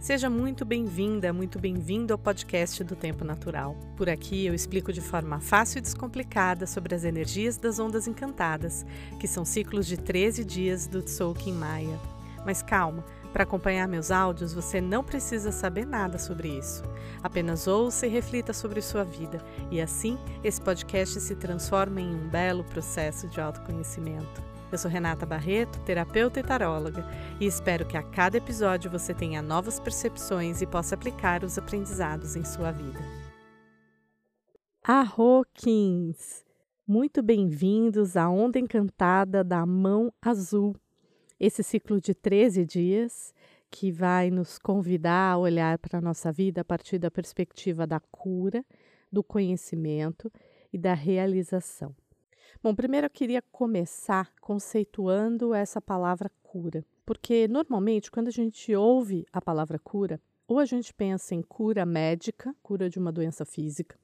Seja muito bem-vinda, muito bem-vindo ao podcast do Tempo Natural. Por aqui eu explico de forma fácil e descomplicada sobre as energias das ondas encantadas, que são ciclos de 13 dias do Tzolk'in Maia. Mas calma, para acompanhar meus áudios você não precisa saber nada sobre isso. Apenas ouça e reflita sobre sua vida, e assim esse podcast se transforma em um belo processo de autoconhecimento. Eu sou Renata Barreto, terapeuta e taróloga, e espero que a cada episódio você tenha novas percepções e possa aplicar os aprendizados em sua vida. Arroquins! Muito bem-vindos à Onda Encantada da Mão Azul, esse ciclo de 13 dias que vai nos convidar a olhar para a nossa vida a partir da perspectiva da cura, do conhecimento e da realização. Bom, primeiro eu queria começar conceituando essa palavra cura, porque normalmente quando a gente ouve a palavra cura, ou a gente pensa em cura médica, cura de uma doença física,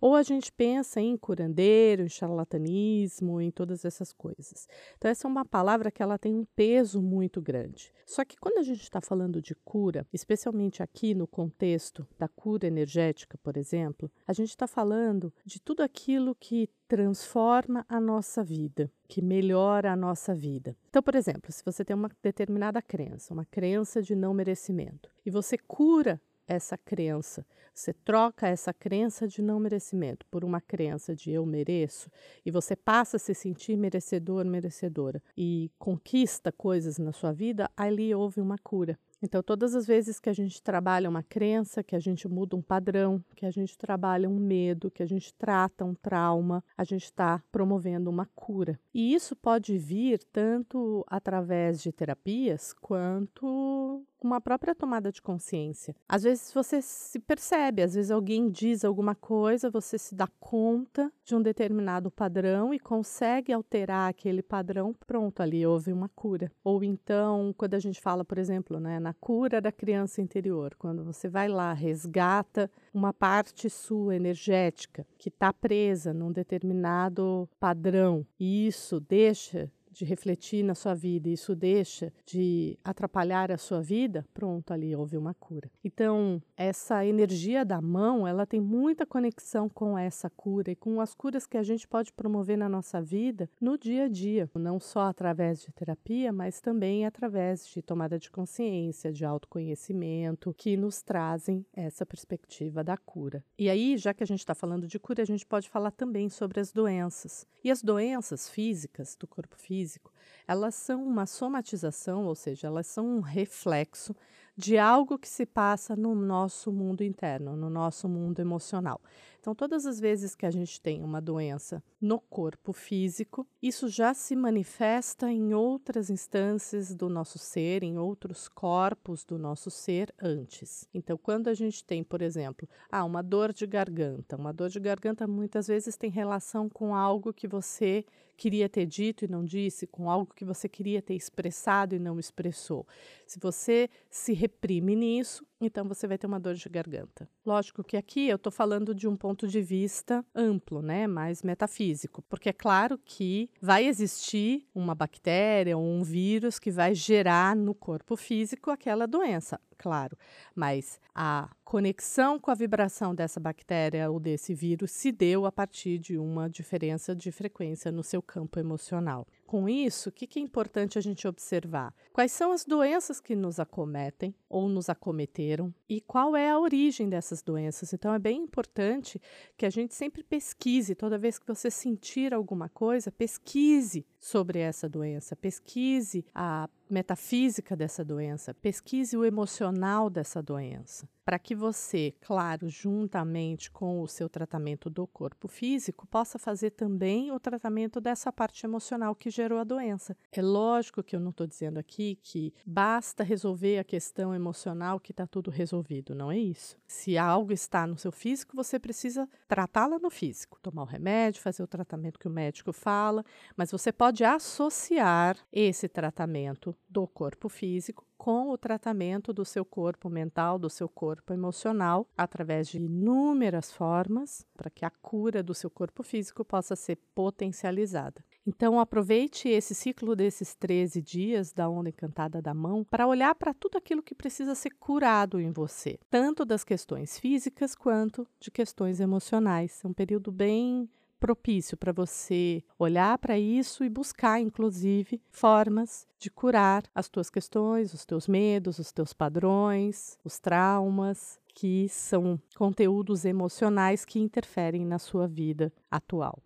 ou a gente pensa em curandeiro, em charlatanismo, em todas essas coisas. Então, essa é uma palavra que ela tem um peso muito grande. Só que quando a gente está falando de cura, especialmente aqui no contexto da cura energética, por exemplo, a gente está falando de tudo aquilo que transforma a nossa vida, que melhora a nossa vida. Então, por exemplo, se você tem uma determinada crença, uma crença de não merecimento, e você cura essa crença. Você troca essa crença de não merecimento por uma crença de eu mereço e você passa a se sentir merecedor, merecedora e conquista coisas na sua vida, ali houve uma cura. Então, todas as vezes que a gente trabalha uma crença, que a gente muda um padrão, que a gente trabalha um medo, que a gente trata um trauma, a gente está promovendo uma cura. E isso pode vir tanto através de terapias quanto uma própria tomada de consciência. Às vezes você se percebe, às vezes alguém diz alguma coisa, você se dá conta de um determinado padrão e consegue alterar aquele padrão, pronto, ali houve uma cura. Ou então, quando a gente fala, por exemplo, né, na cura da criança interior, quando você vai lá, resgata uma parte sua energética que está presa num determinado padrão, e isso deixa de refletir na sua vida, e isso deixa de atrapalhar a sua vida, pronto, ali houve uma cura. Então, essa energia da mão, ela tem muita conexão com essa cura e com as curas que a gente pode promover na nossa vida no dia a dia, não só através de terapia, mas também através de tomada de consciência, de autoconhecimento, que nos trazem essa perspectiva da cura. E aí, já que a gente está falando de cura, a gente pode falar também sobre as doenças. E as doenças físicas do corpo físico físico, elas são uma somatização, ou seja, elas são um reflexo de algo que se passa no nosso mundo interno, no nosso mundo emocional. Então, todas as vezes que a gente tem uma doença no corpo físico, isso já se manifesta em outras instâncias do nosso ser, em outros corpos do nosso ser antes. Então, quando a gente tem, por exemplo, ah, uma dor de garganta, uma dor de garganta muitas vezes tem relação com algo que você queria ter dito e não disse, com algo que você queria ter expressado e não expressou. Se você se reprime nisso, então você vai ter uma dor de garganta. Lógico que aqui eu estou falando de um ponto de vista amplo, né, mais metafísico, porque é claro que vai existir uma bactéria ou um vírus que vai gerar no corpo físico aquela doença, claro, mas a conexão com a vibração dessa bactéria ou desse vírus se deu a partir de uma diferença de frequência no seu campo emocional. Com isso, o que é importante a gente observar? Quais são as doenças que nos acometem ou nos acometeram? E qual é a origem dessas doenças? Então, é bem importante que a gente sempre pesquise, toda vez que você sentir alguma coisa, pesquise sobre essa doença, pesquise a metafísica dessa doença, pesquise o emocional dessa doença para que você, claro, juntamente com o seu tratamento do corpo físico, possa fazer também o tratamento dessa parte emocional que gerou a doença. É lógico que eu não estou dizendo aqui que basta resolver a questão emocional que está tudo resolvido, não é isso. Se algo está no seu físico, você precisa tratá-la no físico, tomar o remédio, fazer o tratamento que o médico fala, mas você pode associar esse tratamento do corpo físico com o tratamento do seu corpo mental, do seu corpo emocional, através de inúmeras formas, para que a cura do seu corpo físico possa ser potencializada. Então, aproveite esse ciclo desses 13 dias da onda encantada da mão para olhar para tudo aquilo que precisa ser curado em você, tanto das questões físicas quanto de questões emocionais. É um período bem propício para você olhar para isso e buscar, inclusive, formas de curar as tuas questões, os teus medos, os teus padrões, os traumas, que são conteúdos emocionais que interferem na sua vida atual.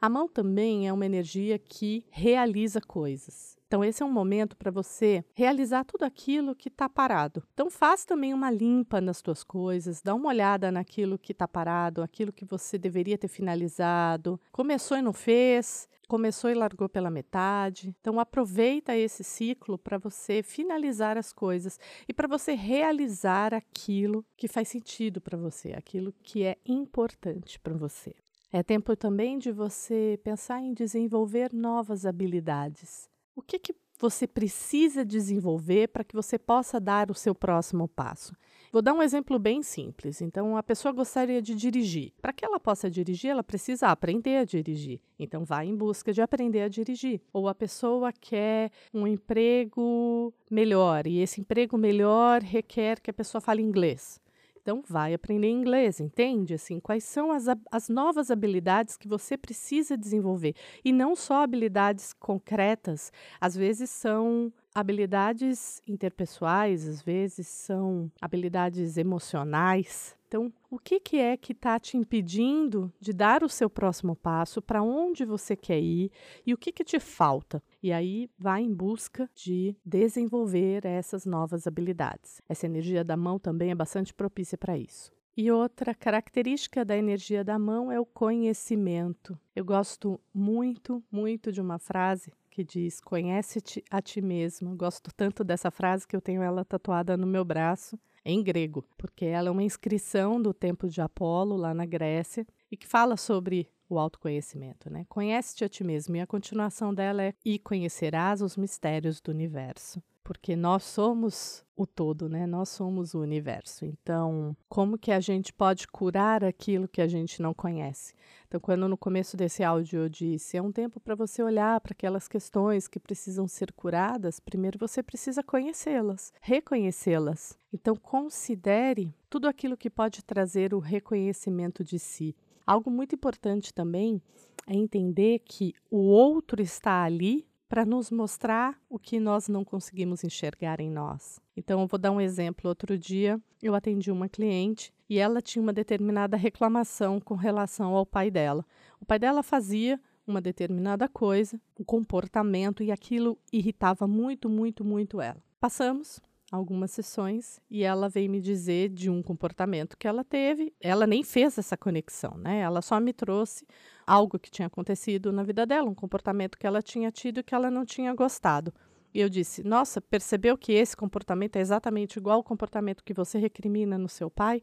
A mão também é uma energia que realiza coisas. Então, esse é um momento para você realizar tudo aquilo que está parado. Então, faz também uma limpa nas tuas coisas, dá uma olhada naquilo que está parado, aquilo que você deveria ter finalizado. Começou e não fez, começou e largou pela metade. Então, aproveita esse ciclo para você finalizar as coisas e para você realizar aquilo que faz sentido para você, aquilo que é importante para você. É tempo também de você pensar em desenvolver novas habilidades. O que, que você precisa desenvolver para que você possa dar o seu próximo passo? Vou dar um exemplo bem simples. Então, a pessoa gostaria de dirigir. Para que ela possa dirigir, ela precisa aprender a dirigir. Então, vai em busca de aprender a dirigir. Ou a pessoa quer um emprego melhor e esse emprego melhor requer que a pessoa fale inglês. Então, vai aprender inglês, entende? Assim, quais são as, as novas habilidades que você precisa desenvolver? E não só habilidades concretas, às vezes são habilidades interpessoais, às vezes são habilidades emocionais. Então, o que, que é que está te impedindo de dar o seu próximo passo? Para onde você quer ir? E o que, que te falta? E aí, vai em busca de desenvolver essas novas habilidades. Essa energia da mão também é bastante propícia para isso. E outra característica da energia da mão é o conhecimento. Eu gosto muito, muito de uma frase que diz: Conhece-te a ti mesmo. Gosto tanto dessa frase que eu tenho ela tatuada no meu braço em grego, porque ela é uma inscrição do templo de Apolo, lá na Grécia, e que fala sobre o autoconhecimento, né? Conhece-te a ti mesmo, e a continuação dela é: E conhecerás os mistérios do universo porque nós somos o todo, né? Nós somos o universo. Então, como que a gente pode curar aquilo que a gente não conhece? Então, quando no começo desse áudio eu disse, é um tempo para você olhar para aquelas questões que precisam ser curadas, primeiro você precisa conhecê-las, reconhecê-las. Então, considere tudo aquilo que pode trazer o reconhecimento de si. Algo muito importante também é entender que o outro está ali para nos mostrar o que nós não conseguimos enxergar em nós. Então, eu vou dar um exemplo. Outro dia, eu atendi uma cliente e ela tinha uma determinada reclamação com relação ao pai dela. O pai dela fazia uma determinada coisa, um comportamento, e aquilo irritava muito, muito, muito ela. Passamos algumas sessões e ela veio me dizer de um comportamento que ela teve. Ela nem fez essa conexão, né? Ela só me trouxe algo que tinha acontecido na vida dela, um comportamento que ela tinha tido e que ela não tinha gostado. E eu disse: Nossa, percebeu que esse comportamento é exatamente igual ao comportamento que você recrimina no seu pai?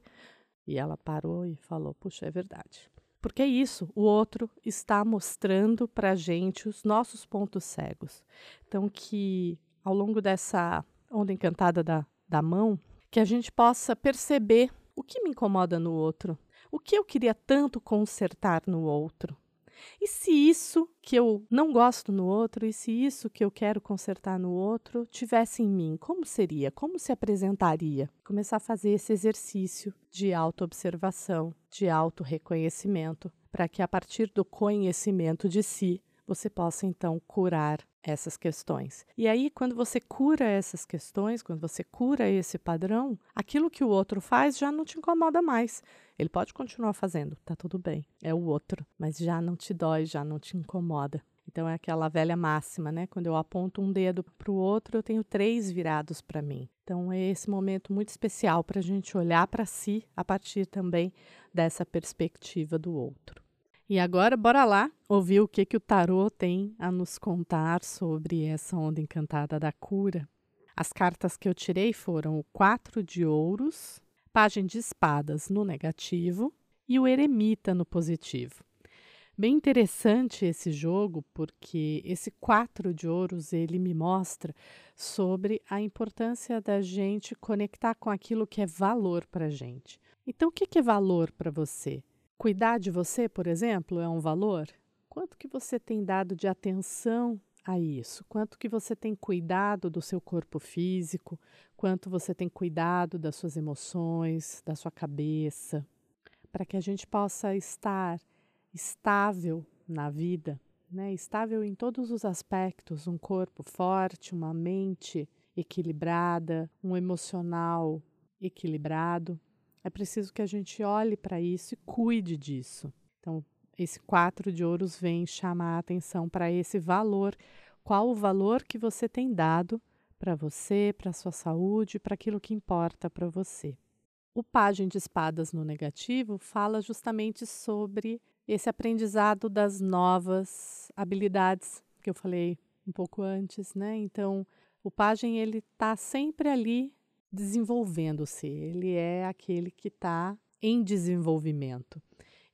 E ela parou e falou: Puxa, é verdade. Porque é isso, o outro está mostrando para a gente os nossos pontos cegos. Então, que ao longo dessa onda encantada da, da mão, que a gente possa perceber o que me incomoda no outro, o que eu queria tanto consertar no outro. E se isso que eu não gosto no outro, e se isso que eu quero consertar no outro tivesse em mim, como seria? Como se apresentaria? Começar a fazer esse exercício de autoobservação, de autorreconhecimento, para que a partir do conhecimento de si, você possa então curar essas questões. E aí, quando você cura essas questões, quando você cura esse padrão, aquilo que o outro faz já não te incomoda mais. Ele pode continuar fazendo, tá tudo bem, é o outro, mas já não te dói, já não te incomoda. Então é aquela velha máxima, né? Quando eu aponto um dedo para o outro, eu tenho três virados para mim. Então é esse momento muito especial para a gente olhar para si a partir também dessa perspectiva do outro. E agora, bora lá ouvir o que, que o tarô tem a nos contar sobre essa onda encantada da cura. As cartas que eu tirei foram o quatro de ouros, página de espadas no negativo e o eremita no positivo. Bem interessante esse jogo, porque esse quatro de ouros ele me mostra sobre a importância da gente conectar com aquilo que é valor para a gente. Então, o que, que é valor para você? Cuidar de você, por exemplo, é um valor? Quanto que você tem dado de atenção a isso? Quanto que você tem cuidado do seu corpo físico? Quanto você tem cuidado das suas emoções, da sua cabeça? Para que a gente possa estar estável na vida, né? estável em todos os aspectos, um corpo forte, uma mente equilibrada, um emocional equilibrado. É preciso que a gente olhe para isso e cuide disso. Então, esse quatro de ouros vem chamar a atenção para esse valor. Qual o valor que você tem dado para você, para sua saúde, para aquilo que importa para você? O Pagem de Espadas no negativo fala justamente sobre esse aprendizado das novas habilidades que eu falei um pouco antes, né? Então, o Pagem ele está sempre ali desenvolvendo-se. Ele é aquele que está em desenvolvimento.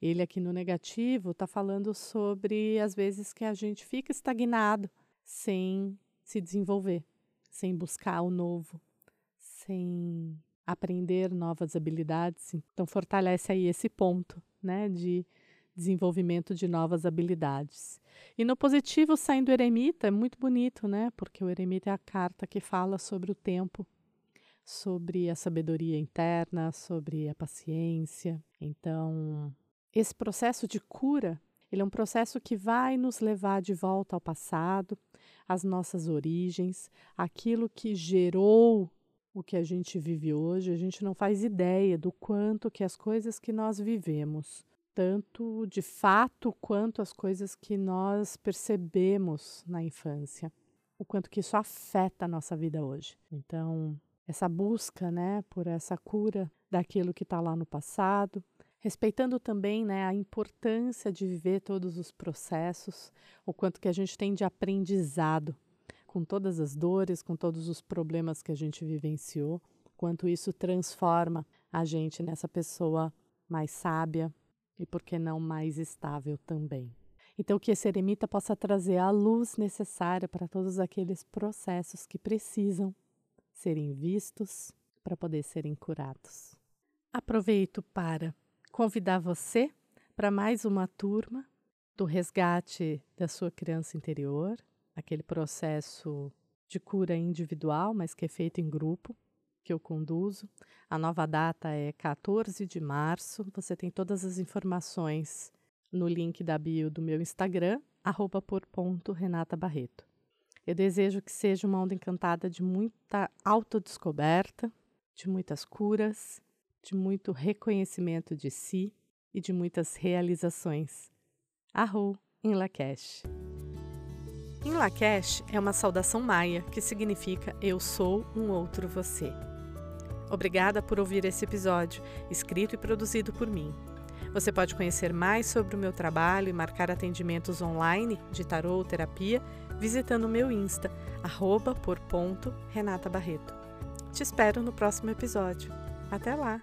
Ele aqui no negativo está falando sobre as vezes que a gente fica estagnado sem se desenvolver, sem buscar o novo, sem aprender novas habilidades. Então fortalece aí esse ponto, né, de desenvolvimento de novas habilidades. E no positivo, saindo eremita, é muito bonito, né? Porque o eremita é a carta que fala sobre o tempo, sobre a sabedoria interna, sobre a paciência. Então, esse processo de cura, ele é um processo que vai nos levar de volta ao passado, às nossas origens, aquilo que gerou o que a gente vive hoje. A gente não faz ideia do quanto que as coisas que nós vivemos, tanto de fato quanto as coisas que nós percebemos na infância, o quanto que isso afeta a nossa vida hoje. Então, essa busca, né, por essa cura daquilo que está lá no passado, respeitando também né, a importância de viver todos os processos, o quanto que a gente tem de aprendizado com todas as dores, com todos os problemas que a gente vivenciou, quanto isso transforma a gente nessa pessoa mais sábia e, por que não, mais estável também. Então, que esse eremita possa trazer a luz necessária para todos aqueles processos que precisam serem vistos para poder serem curados. Aproveito para convidar você para mais uma turma do resgate da sua criança interior, aquele processo de cura individual, mas que é feito em grupo, que eu conduzo. A nova data é 14 de março. Você tem todas as informações no link da bio do meu Instagram, arroba por ponto Renata Barreto. Eu desejo que seja uma onda encantada de muita autodescoberta, de muitas curas de muito reconhecimento de si e de muitas realizações. Arro em Lakesh. Em Lakesh é uma saudação maia que significa Eu sou um outro você. Obrigada por ouvir esse episódio, escrito e produzido por mim. Você pode conhecer mais sobre o meu trabalho e marcar atendimentos online de tarô terapia visitando meu Insta, arroba por ponto Renata Barreto. Te espero no próximo episódio. Até lá!